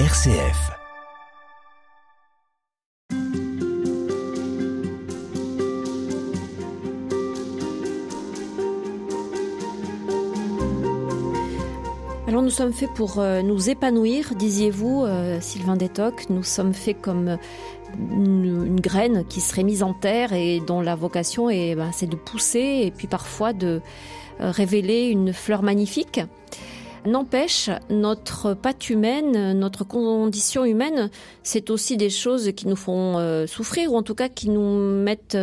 RCF. Alors nous sommes faits pour euh, nous épanouir, disiez-vous, euh, Sylvain Détoc. Nous sommes faits comme une, une graine qui serait mise en terre et dont la vocation est, ben, c'est de pousser et puis parfois de euh, révéler une fleur magnifique. N'empêche, notre patte humaine, notre condition humaine, c'est aussi des choses qui nous font euh, souffrir ou en tout cas qui nous mettent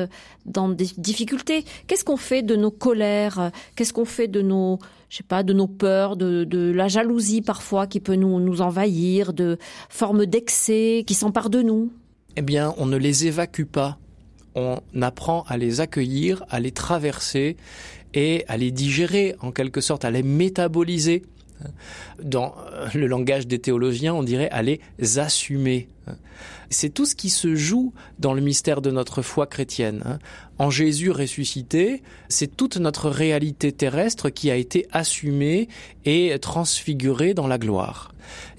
dans des difficultés. Qu'est-ce qu'on fait de nos colères? Qu'est-ce qu'on fait de nos, je sais pas, de nos peurs, de, la jalousie parfois qui peut nous envahir, de formes d'excès qui s'emparent de nous? Eh bien, on ne les évacue pas. On apprend à les accueillir, à les traverser et à les digérer, en quelque sorte, à les métaboliser. Dans le langage des théologiens, on dirait à les assumer. C'est tout ce qui se joue dans le mystère de notre foi chrétienne. En Jésus ressuscité, c'est toute notre réalité terrestre qui a été assumée et transfigurée dans la gloire.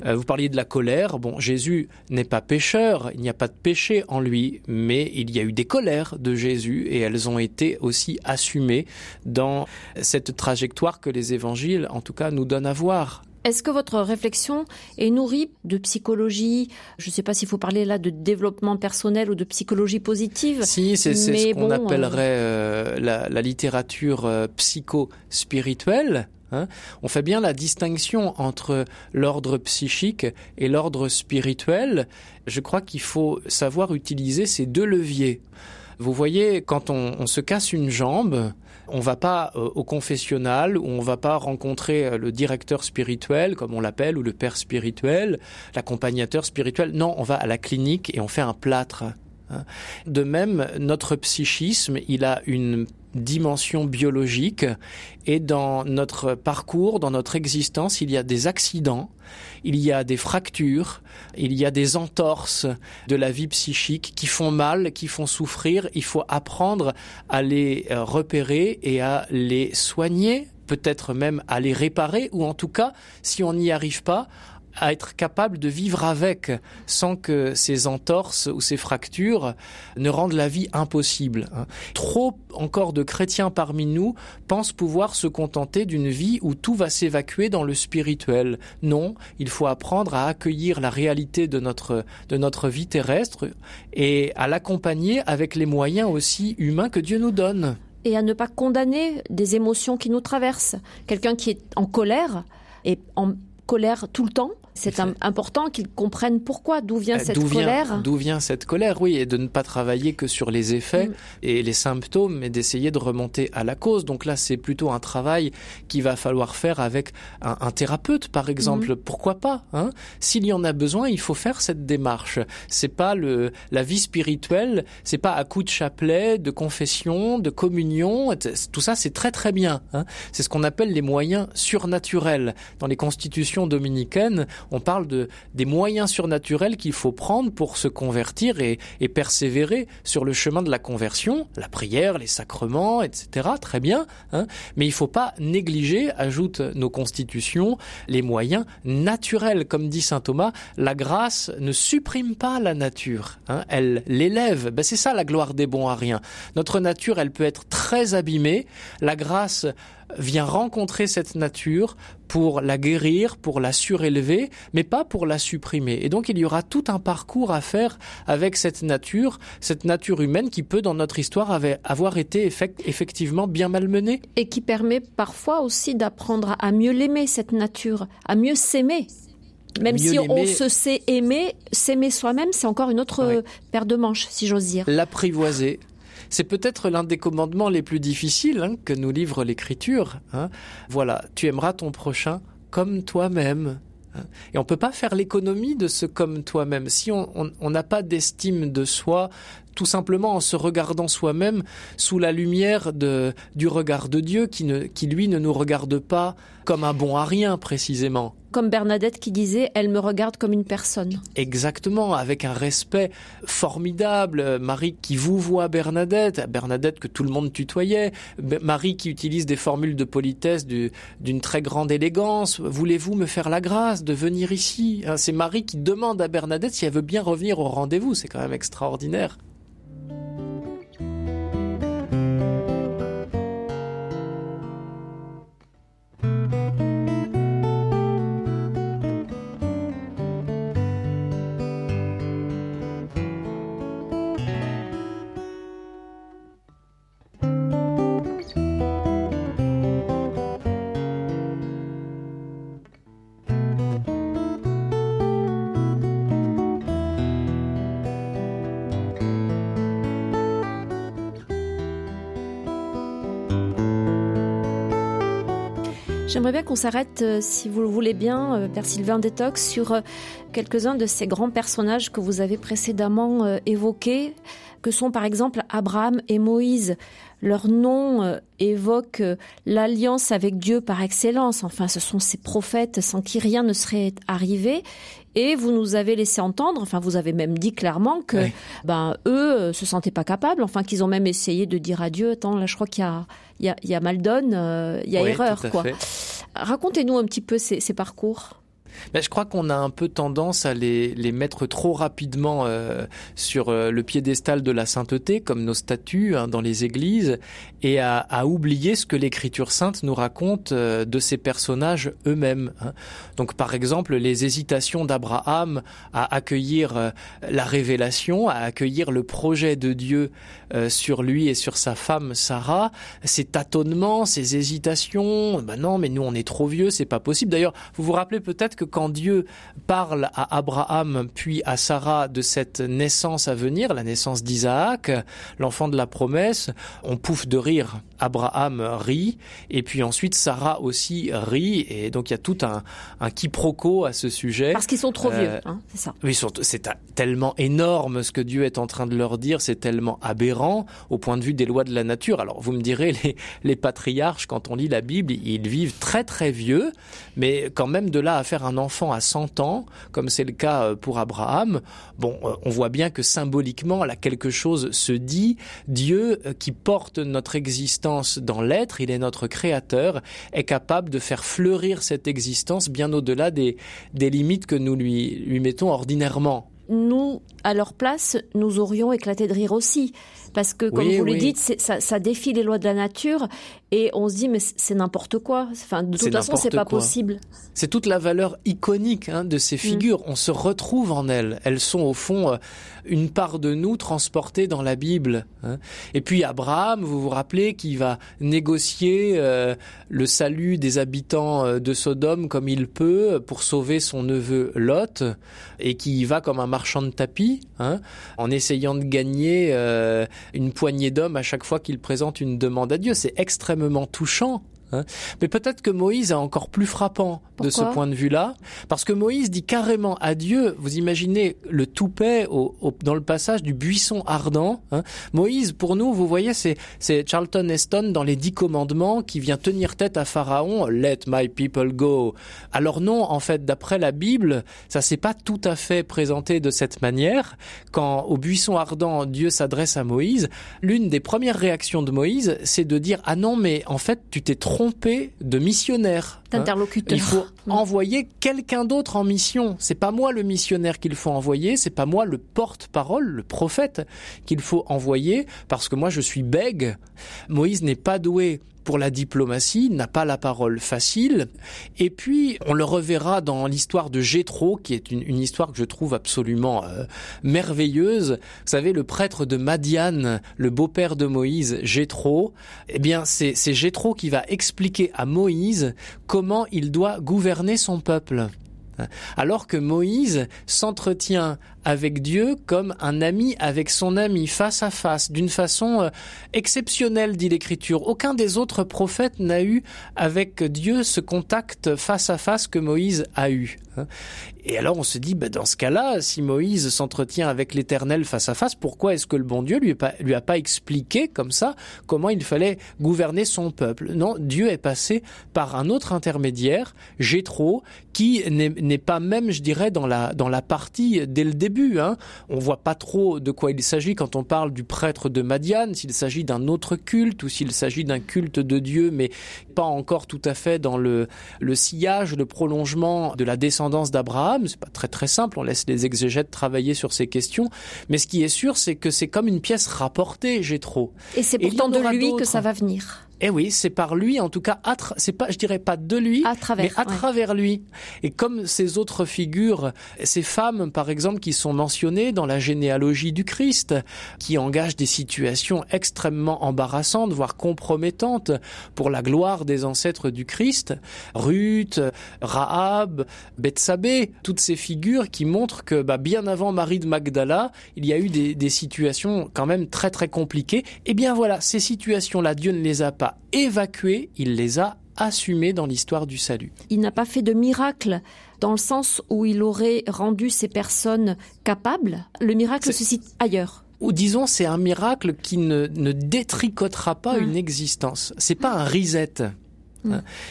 Euh, vous parliez de la colère. Bon, Jésus n'est pas pécheur, il n'y a pas de péché en lui, mais il y a eu des colères de Jésus et elles ont été aussi assumées dans cette trajectoire que les évangiles, en tout cas, nous donnent à voir. Est-ce que votre réflexion est nourrie de psychologie? Je ne sais pas s'il faut parler là de développement personnel ou de psychologie positive. Si, c'est ce qu'on bon, appellerait euh, la, la, littérature euh, psycho-spirituelle. Hein On fait bien la distinction entre l'ordre psychique et l'ordre spirituel. Je crois qu'il faut savoir utiliser ces deux leviers. Vous voyez, quand on, on se casse une jambe, on va pas euh, au confessionnal ou on va pas rencontrer euh, le directeur spirituel, comme on l'appelle, ou le père spirituel, l'accompagnateur spirituel. Non, on va à la clinique et on fait un plâtre. De même, notre psychisme, il a une dimension biologique et dans notre parcours, dans notre existence, il y a des accidents, il y a des fractures, il y a des entorses de la vie psychique qui font mal, qui font souffrir. Il faut apprendre à les euh, repérer et à les soigner peut-être même à les réparer, ou en tout cas, si on n'y arrive pas, à être capable de vivre avec sans que ces entorses ou ces fractures ne rendent la vie impossible. Trop encore de chrétiens parmi nous pensent pouvoir se contenter d'une vie où tout va s'évacuer dans le spirituel. Non, il faut apprendre à accueillir la réalité de notre, de notre vie terrestre et à l'accompagner avec les moyens aussi humains que Dieu nous donne. Et à ne pas condamner des émotions qui nous traversent. Quelqu'un qui est en colère et en colère tout le temps, c'est important qu'ils comprennent pourquoi, d'où vient cette d'où colère. D'où vient cette colère, oui, et de ne pas travailler que sur les effets mm. et les symptômes, mais d'essayer de remonter à la cause. Donc là, c'est plutôt un travail qu'il va falloir faire avec un, un thérapeute, par exemple. Mm. Pourquoi pas hein? S'il y en a besoin, il faut faire cette démarche. C'est pas le la vie spirituelle, c'est pas à coup de chapelet, de confession, de communion. Tout ça, c'est très très bien. Hein c'est ce qu'on appelle les moyens surnaturels dans les constitutions dominicaines on parle de, des moyens surnaturels qu'il faut prendre pour se convertir et, et, persévérer sur le chemin de la conversion, la prière, les sacrements, etc. Très bien, hein mais il ne faut pas négliger, ajoute nos constitutions, les moyens naturels. Comme dit saint Thomas, la grâce ne supprime pas la nature, hein elle l'élève. Ben, c'est ça la gloire des bons à rien. Notre nature, elle peut être très abîmée. La grâce vient rencontrer cette nature pour la guérir, pour la surélever, mais pas pour la supprimer. Et donc il y aura tout un parcours à faire avec cette nature, cette nature humaine qui peut dans notre histoire avoir été effect, effectivement bien malmenée. Et qui permet parfois aussi d'apprendre à mieux l'aimer, cette nature, à mieux s'aimer. Même si on se sait aimer, s'aimer soi-même, c'est encore une autre ouais. paire de manches, si j'ose dire. L'apprivoiser, c'est peut-être l'un des commandements les plus difficiles hein, que nous livre l'Écriture. Hein. Voilà, tu aimeras ton prochain comme toi-même. Hein. Et on peut pas faire l'économie de ce comme toi-même. Si on n'a pas d'estime de soi, tout simplement en se regardant soi-même sous la lumière de, du regard de Dieu qui, ne, qui lui ne nous regarde pas comme un bon à rien précisément. Comme Bernadette qui disait, elle me regarde comme une personne. Exactement, avec un respect formidable. Marie qui vous voit Bernadette, Bernadette que tout le monde tutoyait, Marie qui utilise des formules de politesse d'une très grande élégance. Voulez-vous me faire la grâce de venir ici? Hein, C'est Marie qui demande à Bernadette si elle veut bien revenir au rendez-vous. C'est quand même extraordinaire. J'aimerais bien qu'on s'arrête, euh, si vous le voulez bien, euh, Père Sylvain Détox, sur euh, quelques-uns de ces grands personnages que vous avez précédemment évoqués, que sont par exemple Abraham et Moïse. Leur nom évoque l'alliance avec Dieu par excellence. Enfin, ce sont ces prophètes sans qui rien ne serait arrivé. Et vous nous avez laissé entendre, enfin vous avez même dit clairement que ben eux se sentaient pas capables, enfin qu'ils ont même essayé de dire à Dieu, attends là je crois qu'il y a il y a, y a mal donne, il y a erreur quoi. Racontez-nous un petit peu ces, ces parcours. Ben, je crois qu'on a un peu tendance à les, les mettre trop rapidement euh, sur euh, le piédestal de la sainteté, comme nos statues hein, dans les églises, et à, à, oublier ce que l'Écriture sainte nous raconte euh, de ces personnages eux-mêmes. Hein. Donc, par exemple, les hésitations d'Abraham à accueillir la révélation, à accueillir le projet de Dieu sur lui et sur sa femme Sarah, ces tâtonnements, ces hésitations. Ben non, mais nous on est trop vieux, c'est pas possible. D'ailleurs, vous vous rappelez peut-être que quand Dieu parle à Abraham puis à Sarah de cette naissance à venir, la naissance d'Isaac, l'enfant de la promesse, on pouffe de rire. Abraham rit et puis ensuite Sarah aussi rit et donc il y a tout un, un quiproquo à ce sujet. Parce qu'ils sont trop vieux, euh, hein, c'est ça. Oui, c'est tellement énorme ce que Dieu est en train de leur dire, c'est tellement aberrant au point de vue des lois de la nature. Alors vous me direz, les, les patriarches, quand on lit la Bible, ils vivent très très vieux, mais quand même de là à faire un enfant à 100 ans, comme c'est le cas euh, pour Abraham, bon, euh, on voit bien que symboliquement, là, quelque chose se dit. Dieu, euh, qui porte notre existence dans l'être, il est notre créateur, est capable de faire fleurir cette existence bien au-delà des, des limites que nous lui, lui mettons ordinairement. Nous, à leur place, nous aurions éclaté de rire aussi parce que comme vous le dites, ça, ça, défie les lois de la nature et on se dit mais c'est n'importe quoi. Enfin, de toute façon, c'est pas possible. C'est toute la valeur iconique hein, de ces mm. figures. On se retrouve en elles. Elles sont au fond euh, une part de nous transportée dans la Bible. Hein. Et puis Abraham, vous vous rappelez, qui va négocier euh, le salut des habitants euh, de Sodome comme il peut pour sauver son neveu Lot et qui y va comme un marchand de tapis, hein, en essayant de gagner une poignée d'hommes à chaque fois qu'il présente une demande à Dieu. C'est extrêmement touchant. Hein. Mais peut-être que Moïse est encore plus frappant de ce point de vue-là, parce que Moïse dit carrément à Dieu, vous imaginez le toupet au, dans le passage du buisson ardent. Hein. Moïse, pour nous, vous voyez, c'est Charlton Heston dans les Dix Commandements qui vient tenir tête à Pharaon, Let my people go. Alors non, en fait, d'après la Bible, ça s'est pas tout à fait présenté de cette manière. Quand au buisson ardent, Dieu s'adresse à Moïse, l'une des premières réactions de Moïse, c'est de dire ah non mais en fait tu t'es trompé de missionnaire. Hein. Mm. envoyer quelqu'un d'autre en mission. C'est pas moi le missionnaire qu'il faut envoyer, c'est pas moi le porte-parole, le prophète qu'il faut envoyer, parce que moi je suis bègue. Moïse n'est pas doué pour la diplomatie, n'a pas la parole facile. Et puis, on le reverra dans l'histoire de Jéthro, qui est une, histoire que je trouve absolument euh, merveilleuse. Vous savez, le prêtre de Madiane, le beau-père de Moïse, Jéthro, eh bien, c'est Jéthro qui va expliquer à Moïse comment il doit gouverner son peuple. Alors que Moïse s'entretient avec Dieu comme un ami avec son ami, face à face, d'une façon euh, exceptionnelle, dit l'Écriture. Aucun des autres prophètes n'a eu avec Dieu ce contact face à face que Moïse a eu. Hein. Et alors on se dit, bah, dans ce cas-là, si Moïse s'entretient avec l'Éternel face à face, pourquoi est-ce que le bon Dieu lui, lui a pas expliqué comme ça comment il fallait gouverner son peuple? Non, Dieu est passé par un autre intermédiaire, Jéthro, qui n'est pas même, je dirais, dans la dans la partie dès le début. Hein. On voit pas trop de quoi il s'agit quand on parle du prêtre de Madiane, s'il s'agit d'un autre culte ou s'il s'agit d'un culte de Dieu, mais pas encore tout à fait dans le le sillage, le prolongement de la descendance d'Abraham. C'est pas très très simple. On laisse les exégètes travailler sur ces questions, mais ce qui est sûr, c'est que c'est comme une pièce rapportée, Jéthro. Et c'est pourtant de lui que ça va venir. Eh oui, c'est par lui, en tout cas, c'est pas, je dirais pas de lui, à travers, mais à travers lui. Et comme ces autres figures, ces femmes, par exemple, qui sont mentionnées dans la généalogie du Christ, qui engagent des situations extrêmement embarrassantes, voire compromettantes pour la gloire des ancêtres du Christ, Ruth, Rahab, Bethsabée, toutes ces figures qui montrent que, bah, bien avant Marie de Magdala, il y a eu des, des situations quand même très très compliquées. Eh bien voilà, ces situations-là, Dieu ne les a pas évacué, il les a assumés dans l'histoire du salut. Il n'a pas fait de miracle dans le sens où il aurait rendu ces personnes capables. Le miracle se cite ailleurs ou disons c'est un miracle qui ne, détricotera pas une existence. C'est pas un reset.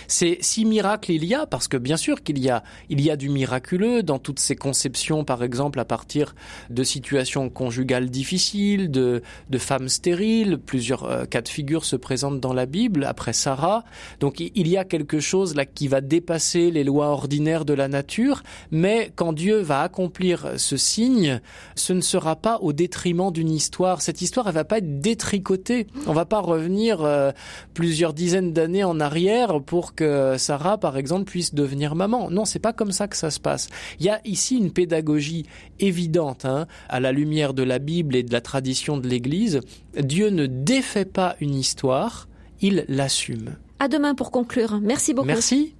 C'est si miracle il y a, parce que bien sûr qu'il y a, il y a du miraculeux dans toutes ces conceptions, par exemple à partir de situations conjugales difficiles, de, de femmes stériles. Plusieurs euh, cas de figure se présentent dans la Bible après Sarah. Donc il y a quelque chose là qui va dépasser les lois ordinaires de la nature, mais quand Dieu va accomplir ce signe, ce ne sera pas au détriment d'une histoire. Cette histoire, elle va pas être détricotée. On va pas revenir euh, plusieurs dizaines d'années en arrière pour que Sarah, par exemple, puisse devenir maman. Non, c'est pas comme ça que ça se passe. Il y a ici une pédagogie évidente, hein, à la lumière de la Bible et de la tradition de l'Église. Dieu ne défait pas une histoire, il l'assume. À demain pour conclure. Merci beaucoup. Merci.